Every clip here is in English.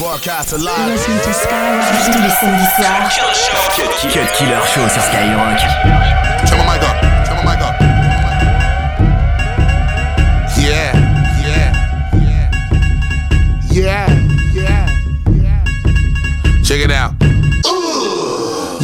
Broadcast live. Listen to Skyrock tous les samedis soirs. Cut Killer Show sur Skyrock.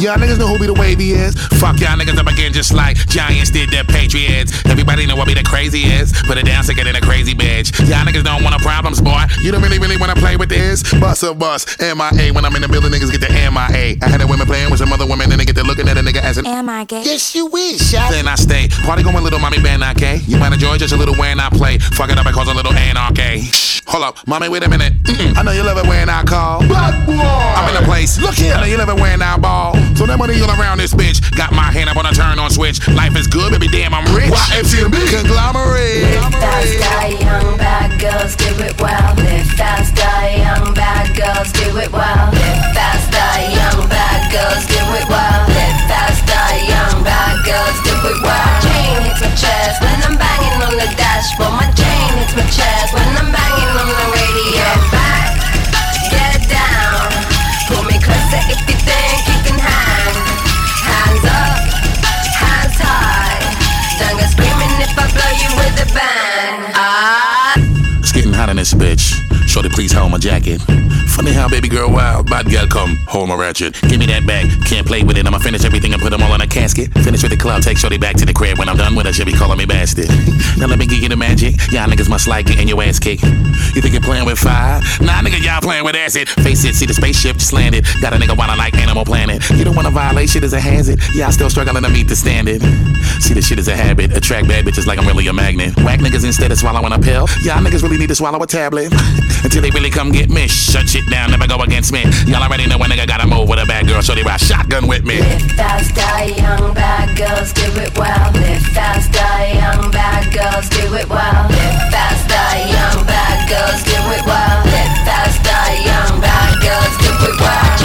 Y'all niggas know who be the wavy is. Fuck y'all niggas up again just like Giants did their Patriots. Everybody know what be the crazy is. Put it down sicker than a crazy bitch. Y'all niggas don't want no problems, boy. You don't really, really wanna play with this. Bust a bust. MIA. When I'm in the building, niggas get the MIA. I had a women playing with some other women, then they get to looking at a nigga as an Am I gay? Yes, you wish. Then I stay. Party going with little mommy band, okay? You might enjoy just a little when I play. Fuck it up and cause a little anarchy. Shh. Hold up, mommy, wait a minute. Mm-mm. I know you love it when I call. Bad boy. I'm in a place. Look here. I know you love it when I ball. Money all around this bitch. Got my hand up on a turn on switch. Life is good, baby, damn, I'm rich. YMCMB. Conglomerate. Live faster, young bad girls, do it well. Live faster, young bad girls, do it well. Please hold my jacket. Funny how baby girl wild, bad girl come, hold my ratchet. Give me that bag, can't play with it. I'ma finish everything and put them all in a casket. Finish with the club, take Shorty back to the crib. When I'm done with her, she'll be calling me bastard. now let me give you the magic. Y'all niggas must like getting your ass kicked. You think you're playing with fire? Nah, nigga, y'all playing with acid. Face it, see the spaceship just landed. Got a nigga wanna like Animal Planet. You don't wanna violate shit as a hazard. Y'all still struggling to meet the standard. See, this shit is a habit. Attract bad bitches like I'm really a magnet. Whack niggas instead of swallowing a pill. Y'all niggas really need to swallow a tablet. Until they really come get me. Shut shit down, never go against me. Y'all already know when nigga gotta move with a bad girl, so they ride shotgun with me. Live faster, young bad girls, do it well. Live faster, young bad girls, do it well. Live faster, young bad girls, do it well. Live faster, young bad girls, do it well.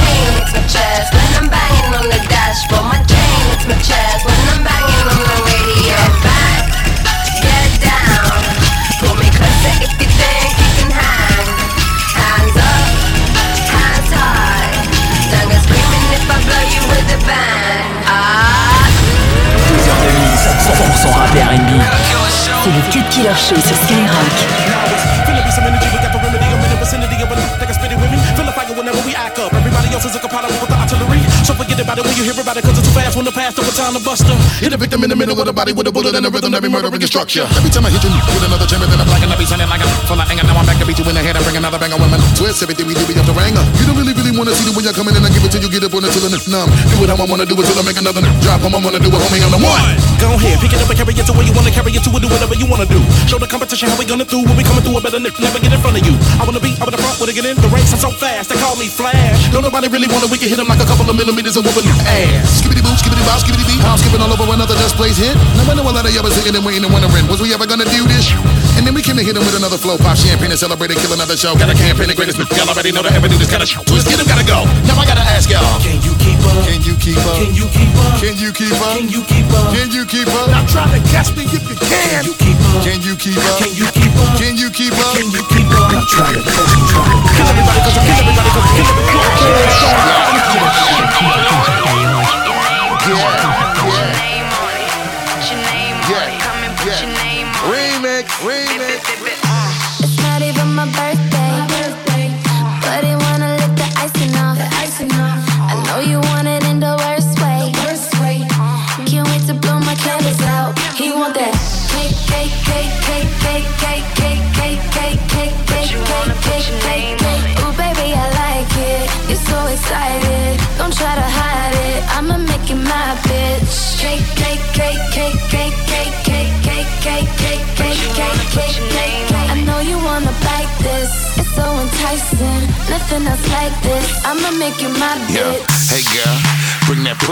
With me. Feel the whenever we act up. Everybody else is a compatible with the artillery. So forget about it when you hear about it, cause it's when the past over time to buster. Hit a victim in the middle of the body with a bullet and a rhythm, every murdering structure. Every time I hit you with another chamber, then I'm black and I be sounding like I'm full of anger. Now I'm back to beat you in the head and bring another bang of women. Twist everything we do, we up the ranger. You don't really, really wanna see the when you're coming in, I give it till you get up on it till it's numb. Do it how I wanna do it till I make another drop. How I wanna do it, homie, I'm the one. Go ahead, pick it up and carry it to where you wanna carry it to and do whatever you wanna do. Show the competition how we gonna do when we coming through a better nip, never get in front of you. I wanna be up in the front, wanna get in the race, I'm so fast, they call me Flash. Don't nobody really wanna, we can hit him like a couple of millimeters of whooping ass. Skibbity boo, bop, skibbity beat. I'm skipping all over another just plays hit. Now I know a lot of y'all was sitting and waiting and wondering, was we ever gonna do this? And then we came to hit him with another flow, pop champagne and celebrate and kill another show. Got a campaign, the greatest, y'all already know that ever do this kind of show. Twist, get him, gotta go. Now I gotta ask y'all. Can you keep up? Can you keep up? Can you keep up? Can you keep up? Can you keep up? Can you keep up? Now try to catch me if you can. Can you keep up? Can you keep up? Can you keep up? Can you keep up? Can you keep up? Now try to catch me. Kill everybody, cause I kill everybody, cause I kill Remix, my bitch. Yeah. Hey girl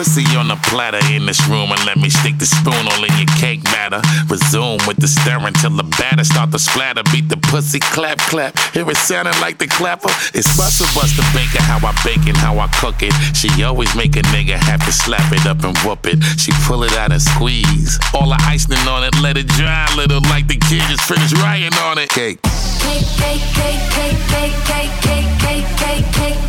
pussy on a platter in this room and let me stick the spoon all in your cake batter. Resume with the stirring till the batter start to splatter. Beat the pussy, clap, clap. Hear it sounding like the clapper. It's Buster Buster Baker, how I bake it, how I cook it. She always make a nigga have to slap it up and whoop it. She pull it out and squeeze. All the icing on it, let it dry a little like the kid just finished writing on it. Cake. Cake, cake, cake, cake, cake, cake, cake, cake, cake,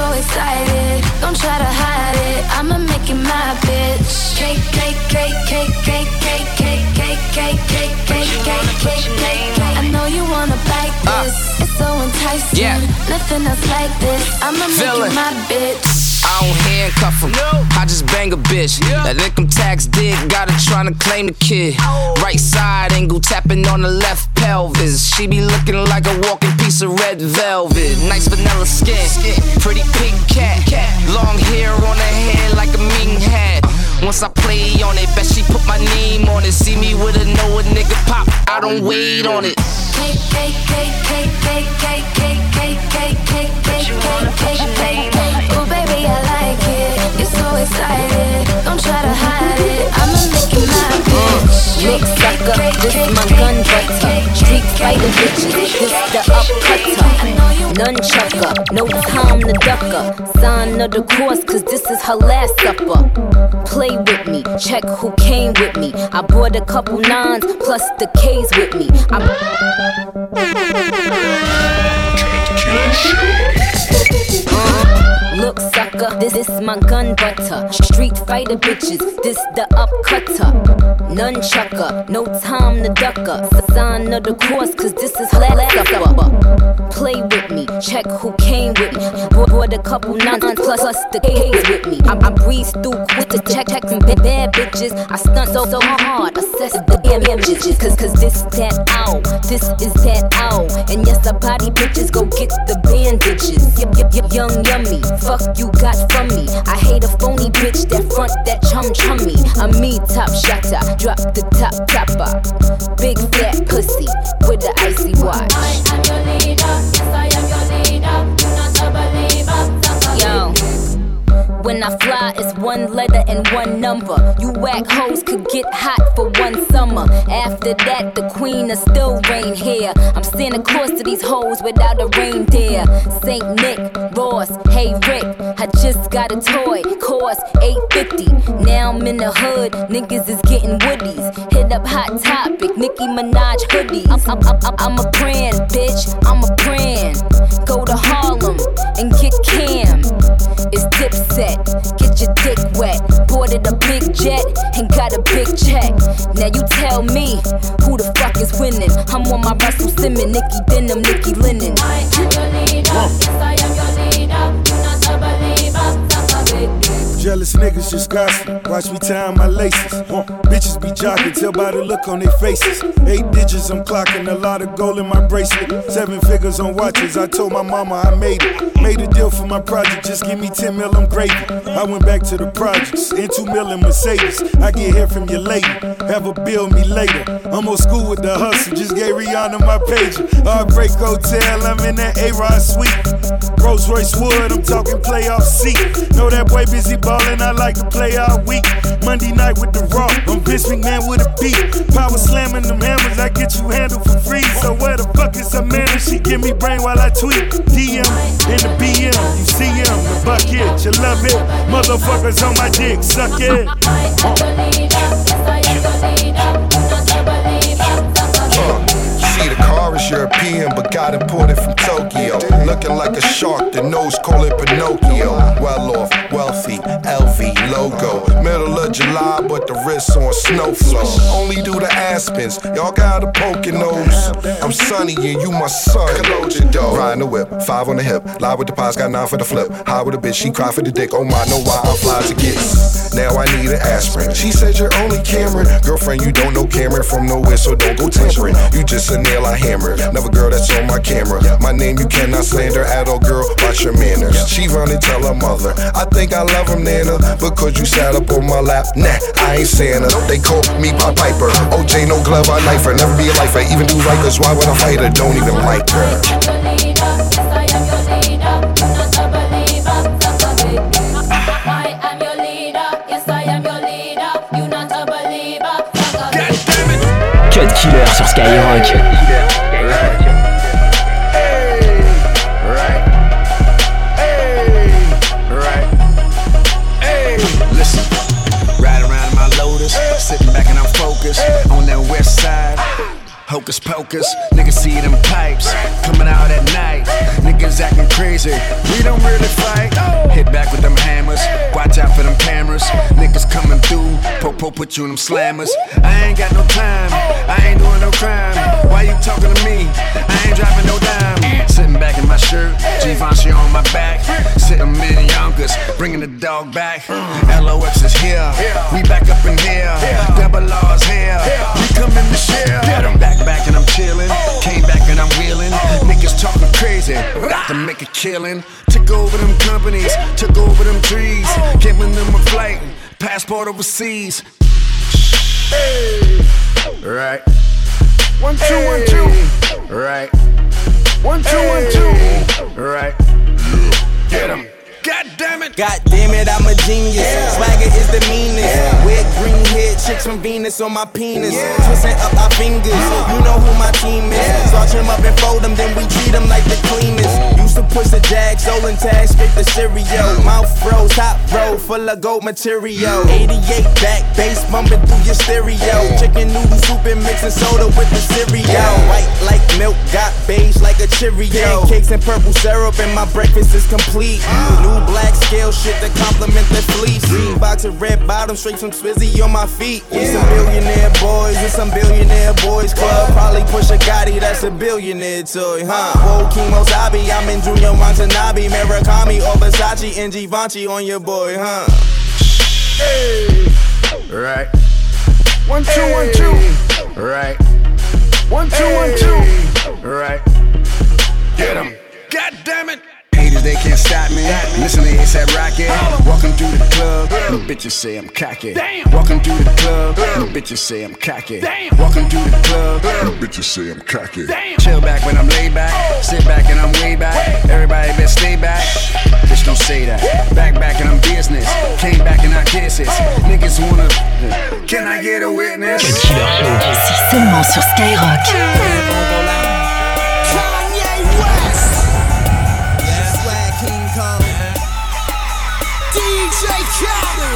so excited. Don't try to hide it. I'ma make you my bitch. Cake, cake, cake, cake, cake, cake, cake, cake, cake, cake, cake, cake, cake, cake. cake. I know you wanna bite this. It's so enticing. Nothing else like this. I'ma make it my bitch. I don't handcuff him. I just bang a bitch. Yeah. That income tax dig got her trying to claim the kid. Right side angle tapping on the left pelvis. She be looking like a walking piece of red velvet. Nice vanilla skin. Pretty pink cat. Long hair on her head like a meeting hat. Once I play on it, bet she put my name on it. See me with a know a nigga pop. I don't wait on it. Cake, cake, cake, cake, cake, cake, cake, cake, cake, cake, cake, cake, cake, cake, cake. Oh baby, excited. Don't try to hide it. I'ma make you my bitch. Uh, look, sucker, this is my gun butter. Street fighter bitches, this the upcutter. Nunchucker, no time to ducker. Sign of the cross, cause this is her last supper. Play with me, check who came with me. I brought a couple nines plus the K's with me. I Sucker, this is my gun butter. Street fighter bitches, this the upcutter. Nunchucker, no time to duck up. Sign of the cross, cause this is her last supper. Play with me, check who came with me. Brought a couple nines plus, plus the K's with me. I, I breeze through quick to check, check some bad, bad bitches. I stunt so, so hard, assess the damn images. Cause, cause this that ow, this is that ow. And yes, I body bitches, go get the bandages. Yep, yep, yep, young yummy. Fuck you got from me. I hate a phony bitch that front that chum chummy. I'm me top shotter, drop the top topper. Big fat pussy with the icy watch. When I fly, it's one letter and one number. You whack hoes could get hot for one summer. After that, the queen of still reign here. I'm Santa Claus to these hoes without a reindeer. Saint Nick, Ross, hey Rick, I just got a toy, cost 850. Now I'm in the hood, niggas is getting woodies. Hit up Hot Topic, Nicki Minaj hoodies. I'm, I'm, I'm, I'm a brand, bitch, I'm a brand. Go to Harlem and get Cam. It's dipset, get your dick wet. Boarded a big jet and got a big check. Now you tell me who the fuck is winning. I'm on my Russell Simmons, Nicky Denim, Nicky Linen. Jealous niggas just gossip. Watch me tie my laces. Huh. Bitches be jogging, tell by the look on their faces. Eight digits, I'm clocking a lot of gold in my bracelet. Seven figures on watches. I told my mama I made it. Made a deal for my project, just give me 10 mil, I'm gravy. I went back to the projects, in 2 mil in Mercedes. I get here from your lady, have a bill me later. I'm old school with the hustle, just gave Rihanna my pager. Heartbreak Hotel, I'm in that A-Rod suite. Rolls Royce Wood, I'm talking playoff seat. Know that boy busy ballin', I like to play all week. Monday night with the Raw, I'm Vince McMahon with a beat. Power slamming them hammers, I get you handled for free. So where the fuck is her man? She give me brain while I tweet. DM in the BM, you see him, the bucket, you love it. Motherfuckers on my dick, suck it. Is European, but got imported from Tokyo. Looking like a shark, the nose call it Pinocchio. Well off, wealthy, LV logo. Middle of July, but the wrist on snow flow. Only do the Aspens, y'all got a poking nose. I'm sunny and you my son. Riding the whip, five on the hip. Lie with the pies, got nine for the flip. High with a bitch, she cry for the dick. Oh my, know why I'm fly to get. Now I need an aspirin. She said you're only Cam'ron. Girlfriend, you don't know Cam'ron from nowhere, so don't go tampering. You just a nail I hammer. Never girl that's on my camera. My name you cannot slander at all, girl. Watch your manners. She run and tell her mother. I think I love him, Nana. Because you sat up on my lap. Nah, I ain't Santa. They call me Pop Piper. OJ, no glove, I knife her. Never be a lifer. Even do right, cause why would I fight her? Don't even like her. Cut Killer sur Skyrock. Focused on that west side. Hocus pocus, niggas see them pipes coming out at night. Niggas acting crazy, we don't really fight. Hit back with them hammers, watch out for them cameras. Niggas coming through, po put you in them slammers. I ain't got no time, I ain't doing no crime. Why you talking to me? I ain't dropping no dime. Sitting back in my shirt, Givenchy on my back. Sitting in Yonkers, bringing the dog back. LOX is here, we back up in here. Double R's here, we coming to share. I'm back, back and I'm chilling. Came back and I'm wheeling. Niggas talking crazy, about to make a killing. Took over them companies, took over them trees. Giving them a flight, passport overseas. Hey. Right. One, two, hey. one, two. Right. One, two, hey. one, two. Right. Get him. God damn it. God damn it, I'm a genius. Yeah. Swagger is the meanest. Yeah. Wet green head chicks from Venus on my penis. Yeah. Twisting up our fingers. Uh. You know who my team is. Starch them up and fold them, then we treat them like the cleanest. Used to push the jag, stolen tag, straight the cereal. Mouth froze, hot roll, full of gold material. 88 back, bass bumping through your stereo. Chicken noodle soup and mixing soda with the cereal. White like milk, got beige like a Cheerio. Cakes and purple syrup, and my breakfast is complete. New black scale shit to complement the fleece. Box of red bottom, straight from Swizzy on my feet. We some billionaire boys in some billionaire boys club. Probably push a Gotti, that's a billionaire toy, huh? Whoa, Kemosabe, I'm in Junya Watanabe, Murakami or Versace and Givenchy on your boy, huh? Hey, right. One two hey. one two. Right. One two hey. one two. Right. Get him. God damn it haters, they can't stop me. Listen to ASAP Rocky. Walking through the club, and the bitches say I'm cocky. Walking through the club, and the bitches say I'm cocky. Walking through the club, and the bitches say I'm cocky. Chill back when I'm laid back. Sit back and I'm way back. Everybody better stay back. Just don't say that. Back, back and I'm business. Came back and I kisses. Niggas wanna. Can I get a witness? Killer C'est seulement sur Skyrock.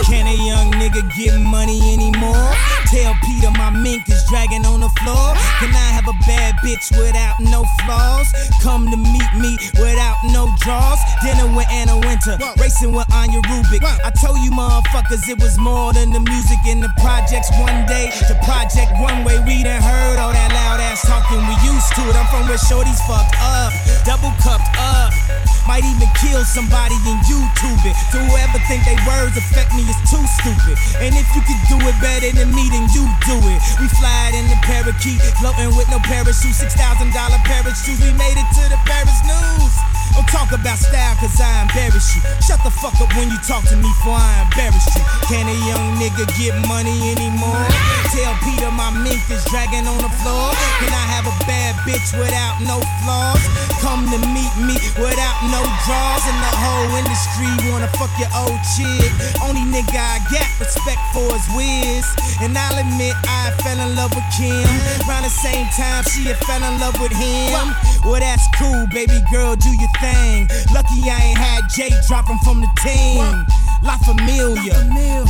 Can a young nigga get money anymore? Tell PETA my mink is dragging on the floor. Can I have a bad bitch without no flaws? Come to meet me without no draws. Dinner with Anna Wintour, racing with Anja Rubik. I told you motherfuckers it was more than the music in the projects one day. The project one way, we done heard all that loud ass talking. We used to it. I'm from where shorties fucked up, double cupped up. Might even kill somebody in YouTube it. To whoever think they words affect me is too stupid. And if you could do it better than me, then you do it. We fly in the parakeet, floating with no parachute, six thousand dollar parachutes. We made it to the Paris news. Don't talk about style cause I embarrass you. Shut the fuck up when you talk to me for I embarrass you. Can a young nigga get money anymore? Tell PETA my mink is dragging on the floor. Can I have a bad bitch without no flaws? Come to meet me without no draws. And the whole industry wanna fuck your old chick. Only nigga I got respect for is Wiz. And I'll admit I fell in love with Kim. Around the same time she had fell in love with him. Well that's cool, baby girl, do your thing. Lucky I ain't had Jay dropping from the team. La Familia,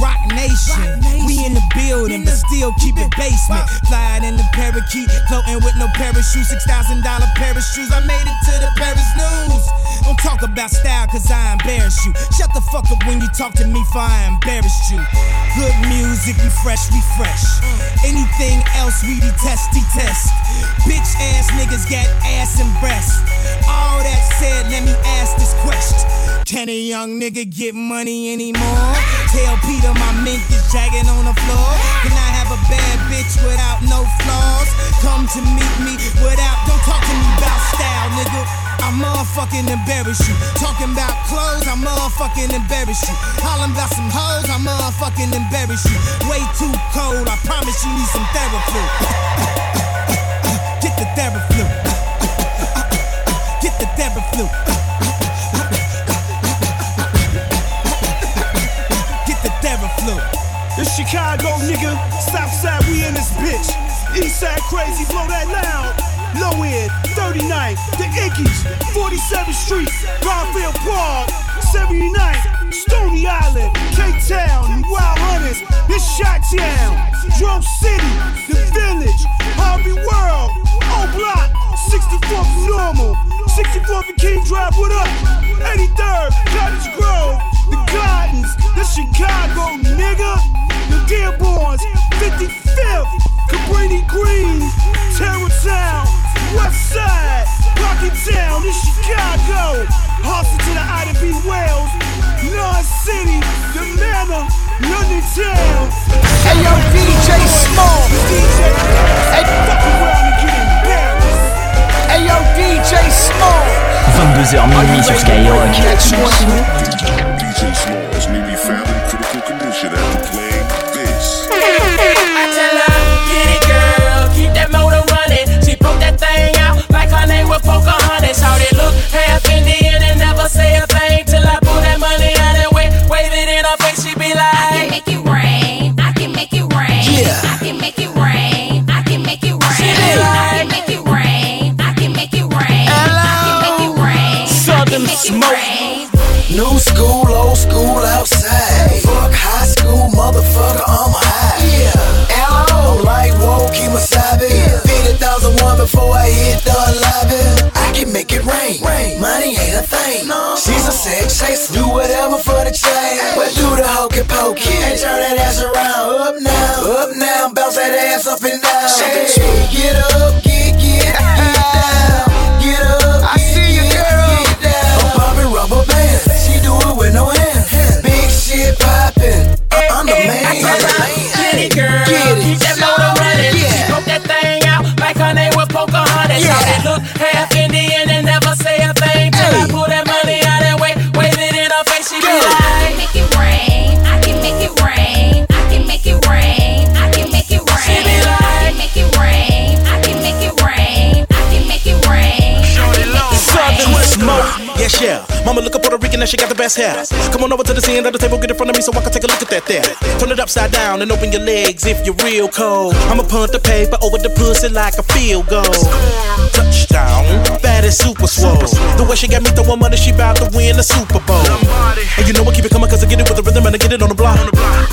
Roc Nation. We in the building, but still keep it basement. Flying in the parakeet, floating with no parachute. Six thousand dollar shoes. I made it to the Paris news. Don't talk about style, cause I embarrass you. Shut the fuck up when you talk to me, for I embarrassed you. Good music, we fresh, we fresh. Mm. Anything else, we detest, detest. Bitch ass niggas got ass and breasts. All that said, let me ask this question. Can a young nigga get money anymore? Tell PETA my mink is dragging on the floor. Can I have a bad bitch without no flaws? Come to meet me without, don't talk to me about style, nigga. I motherfucking embarrass you. Talking about clothes, I motherfucking embarrass you. Hollin' about some hoes, I motherfucking embarrass you. Way too cold, I promise you need some therapy. Get the therapy. night. The Iggy's, 47th Street, Garfield Park, 79, Stony Island, K Town, Wild Hundreds, this Shot Town, Drum City, The Village, Harvey World, O Block, 64th Normal, 64th and King Drive, what up? 83rd, Cottage Grove, The Gardens, The Chicago, nigga, The Dearborns, 55th, Cabrini Green, Terror Sound. West Side, Rocky Town, Chicago. Hustle to the Ida B. Wells, City, the Manor, London Town. Hey yo, DJ Small. DJ, hey, fuck around and get embarrassed. Hey yo, DJ Small. 22h minuit sur Skyrock. DJ Small, found in critical condition smoke. New school, old school outside. Fuck high school, motherfucker, I'm high. Yeah. I'm like, whoa, keep my sabe. 50,001 before I hit the lobby. I can make it rain. rain. Money ain't a thing. She's a sex chaser. Do whatever for the change. But do the hokey pokey. And turn that ass around. Up now. Up now. Bounce that ass up and down. Get up, I'm the man. I'm the man. Get it, girl. That motor running. She broke that thing out like her name was Pocahontas. How they look half look up Puerto Rican and she got the best hair. Come on over to the end of the table, get in front of me so I can take a look at that there. Turn it upside down and open your legs if you're real cold. I'ma punt the paper over the pussy like a field goal. Touchdown, fat as super swole. The way she got me throwing money, she bout to win the Super Bowl. And you know what, keep it coming cause I get it with the rhythm and I get it on the block.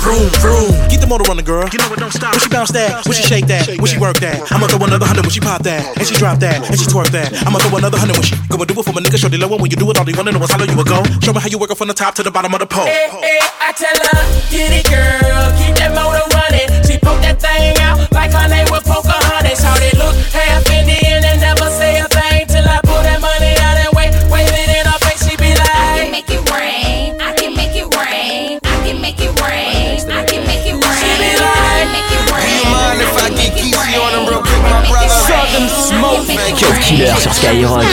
Vroom, vroom. Get the motor running, girl. You know it don't stop. When she bounce that, when she shake that, when she work that. I'ma throw another hundred when she pop that, and she drop that, and she twerk that. I'ma throw another hundred when she go and do it for my nigga. show Shorty low when you do it, all they wanna know is how low you will go. Show me how you work it from the top to the bottom of the pole. Eh, eh, I tell her, get it, girl, keep that motor running. She broke that thing out like her name was Pocahontas. How they look half Indian and never say a thing till I pull that money out and wave, wave it in her face. She be like, I can make it rain, I can make it rain, I can make it rain, I can make it rain. She be like, I can make it rain. Do you mind if I get Keezy on him real quick, my brother? Southern smoke. Cut Killer sur Skyrock.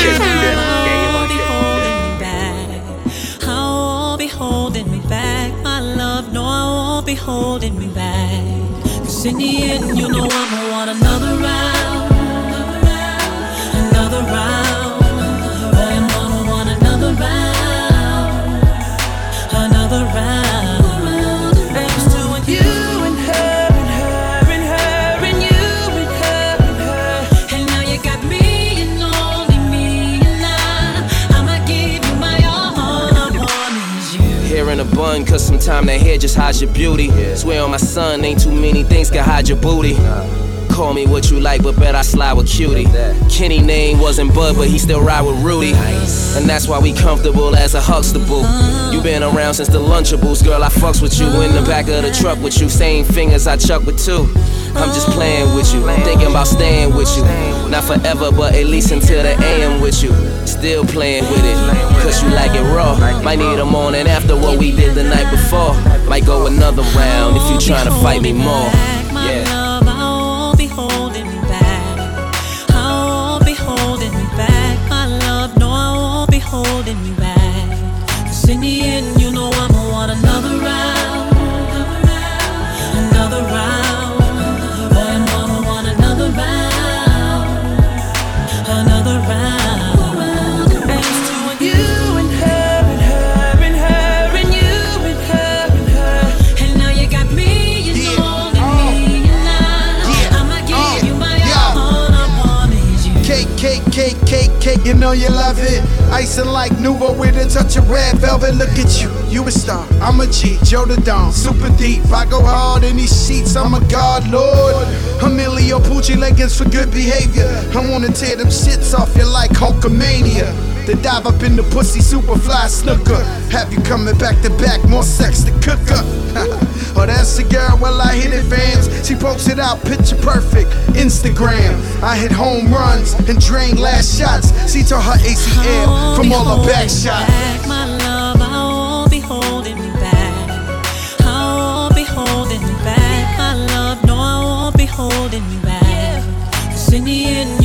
That hair just hides your beauty. Swear on my son, ain't too many things can hide your booty. Call me what you like, but bet I slide with cutie. Kenny name wasn't Bud, but he still ride with Rudy. And that's why we comfortable as a Huxtable. You been around since the Lunchables, girl. I fucks with you in the back of the truck with you. Same fingers I chuck with two. I'm just playing with you, thinking about staying with you. Not forever, but at least until the AM with you. Still playing with it, cause you like it raw. Might need a morning after what we did the night before. Might go another round if you tryna fight me more. Yeah. You know you love it. Icing like Nuvo with a touch of red velvet. Look at you, you a star. I'm a G, Joe the Don, super deep. I go hard in these sheets, I'm a god lord. Emilio Pucci leggings for good behavior. I wanna tear them shits off you like Hulkamania. Then dive up in the pussy, super fly snooker. Have you coming back to back, more sex to cook up. oh, that's the girl, well, I hit it, fans. She posted out picture perfect, Instagram. I hit home runs and drain last shots. She tore her ACL from all her back shots. back, my love. I won't be holding holding back. Cause in the end,